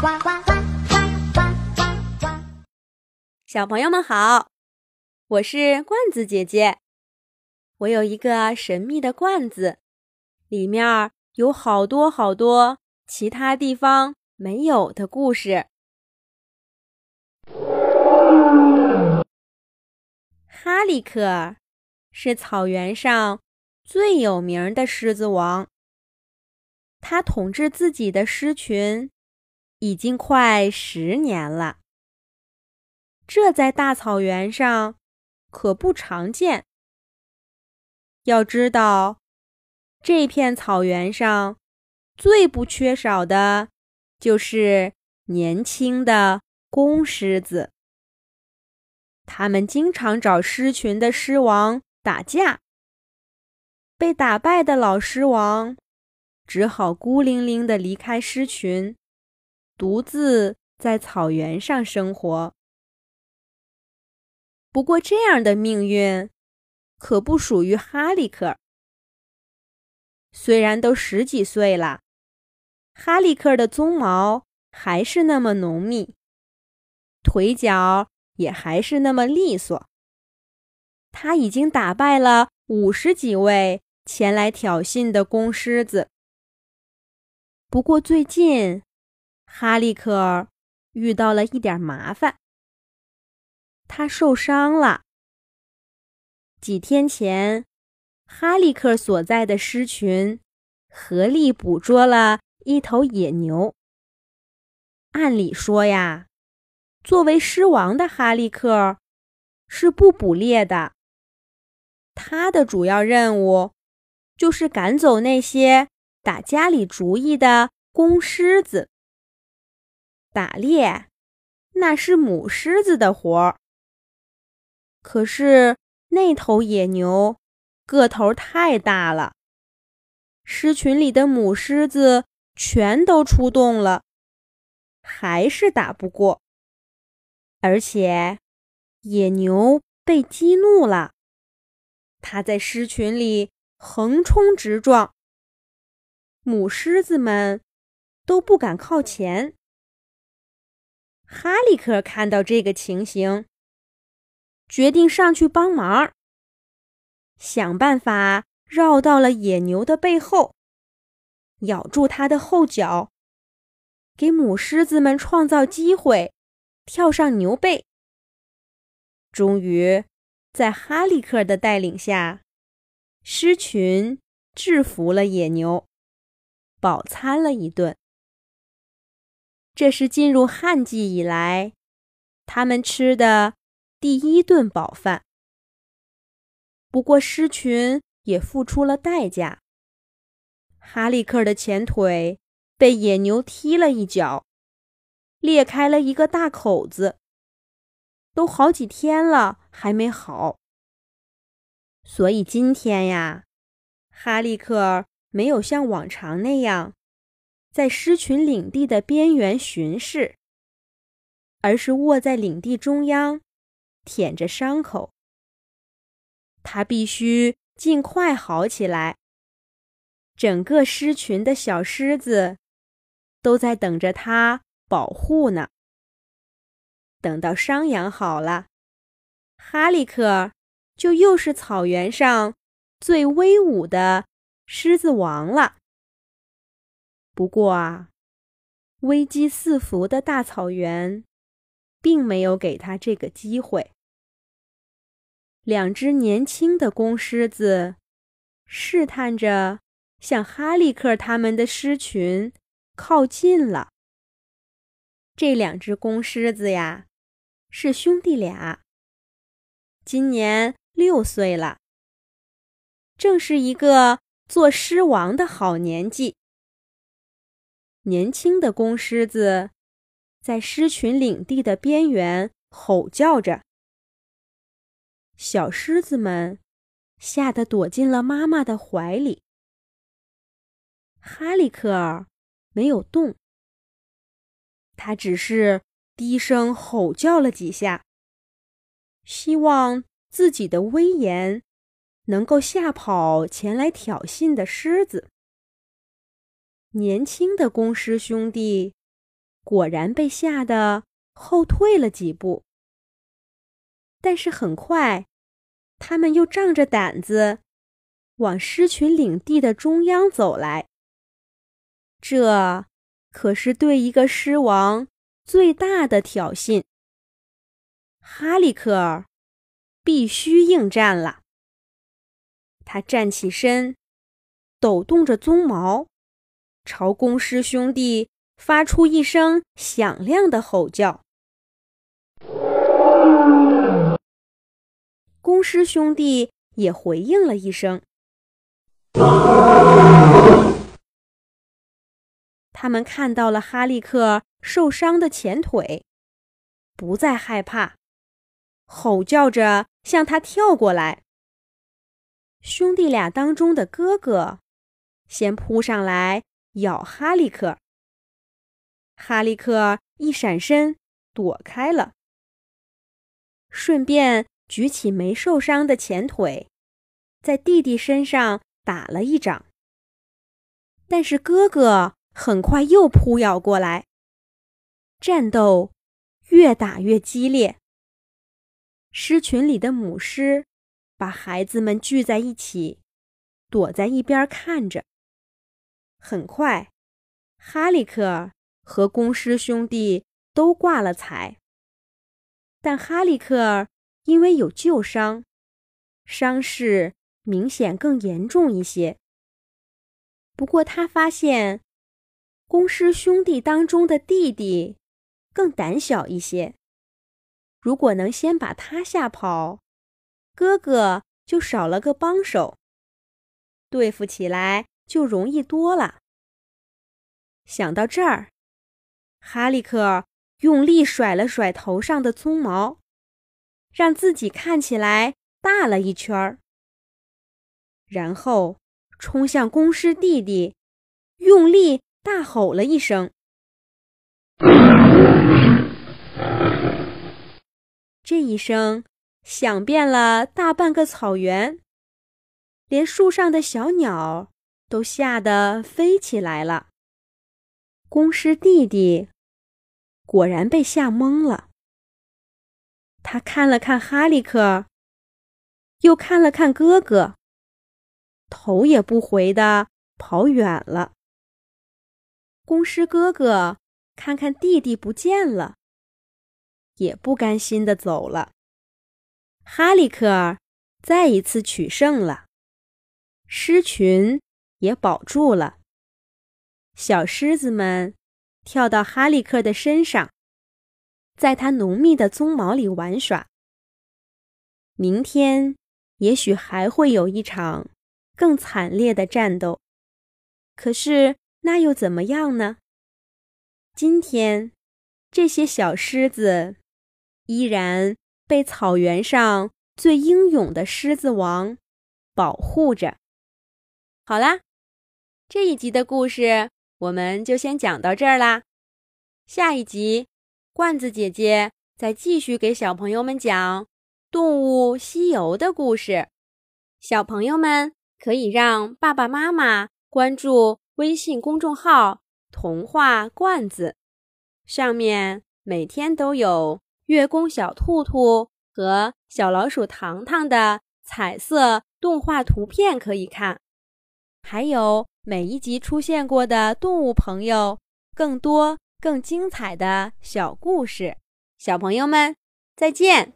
呱呱呱呱呱呱呱！小朋友们好，我是罐子姐姐。我有一个神秘的罐子，里面有好多好多其他地方没有的故事。哈利克是草原上最有名的狮子王。他统治自己的狮群已经快十年了，这在大草原上可不常见。要知道，这片草原上最不缺少的就是年轻的公狮子。他们经常找狮群的狮王打架，被打败的老狮王。只好孤零零的离开狮群，独自在草原上生活。不过，这样的命运可不属于哈利克。虽然都十几岁了，哈利克的鬃毛还是那么浓密，腿脚也还是那么利索。他已经打败了五十几位前来挑衅的公狮子。不过最近，哈利克遇到了一点麻烦。他受伤了。几天前，哈利克所在的狮群合力捕捉了一头野牛。按理说呀，作为狮王的哈利克是不捕猎的。他的主要任务就是赶走那些。打家里主意的公狮子，打猎那是母狮子的活儿。可是那头野牛个头太大了，狮群里的母狮子全都出动了，还是打不过。而且野牛被激怒了，它在狮群里横冲直撞。母狮子们都不敢靠前。哈利克看到这个情形，决定上去帮忙，想办法绕到了野牛的背后，咬住它的后脚，给母狮子们创造机会，跳上牛背。终于，在哈利克的带领下，狮群制服了野牛。饱餐了一顿，这是进入旱季以来他们吃的第一顿饱饭。不过狮群也付出了代价，哈利克的前腿被野牛踢了一脚，裂开了一个大口子，都好几天了还没好。所以今天呀，哈利克。没有像往常那样，在狮群领地的边缘巡视，而是卧在领地中央，舔着伤口。他必须尽快好起来。整个狮群的小狮子都在等着他保护呢。等到伤养好了，哈利克就又是草原上最威武的。狮子王了。不过啊，危机四伏的大草原，并没有给他这个机会。两只年轻的公狮子试探着向哈利克他们的狮群靠近了。这两只公狮子呀，是兄弟俩，今年六岁了，正是一个。做狮王的好年纪。年轻的公狮子在狮群领地的边缘吼叫着，小狮子们吓得躲进了妈妈的怀里。哈利克尔没有动，他只是低声吼叫了几下，希望自己的威严。能够吓跑前来挑衅的狮子。年轻的公狮兄弟果然被吓得后退了几步。但是很快，他们又仗着胆子往狮群领地的中央走来。这可是对一个狮王最大的挑衅。哈利克尔必须应战了。他站起身，抖动着鬃毛，朝公狮兄弟发出一声响亮的吼叫。公狮兄弟也回应了一声。他们看到了哈利克受伤的前腿，不再害怕，吼叫着向他跳过来。兄弟俩当中的哥哥先扑上来咬哈利克，哈利克一闪身躲开了，顺便。举起没受伤的前腿，在弟弟身上打了一掌。但是哥哥很快又扑咬过来，战斗越打越激烈。狮群里的母狮把孩子们聚在一起，躲在一边看着。很快，哈利克和公狮兄弟都挂了彩，但哈利克。因为有旧伤，伤势明显更严重一些。不过他发现，公狮兄弟当中的弟弟更胆小一些。如果能先把他吓跑，哥哥就少了个帮手，对付起来就容易多了。想到这儿，哈利克用力甩了甩头上的鬃毛。让自己看起来大了一圈儿，然后冲向公狮弟弟，用力大吼了一声。这一声响遍了大半个草原，连树上的小鸟都吓得飞起来了。公狮弟弟果然被吓懵了。他看了看哈利克，又看了看哥哥，头也不回的跑远了。公狮哥哥看看弟弟不见了，也不甘心的走了。哈利克再一次取胜了，狮群也保住了。小狮子们跳到哈利克的身上。在他浓密的鬃毛里玩耍。明天也许还会有一场更惨烈的战斗，可是那又怎么样呢？今天，这些小狮子依然被草原上最英勇的狮子王保护着。好啦，这一集的故事我们就先讲到这儿啦，下一集。罐子姐姐再继续给小朋友们讲《动物西游》的故事，小朋友们可以让爸爸妈妈关注微信公众号“童话罐子”，上面每天都有月宫小兔兔和小老鼠糖糖的彩色动画图片可以看，还有每一集出现过的动物朋友更多。更精彩的小故事，小朋友们再见。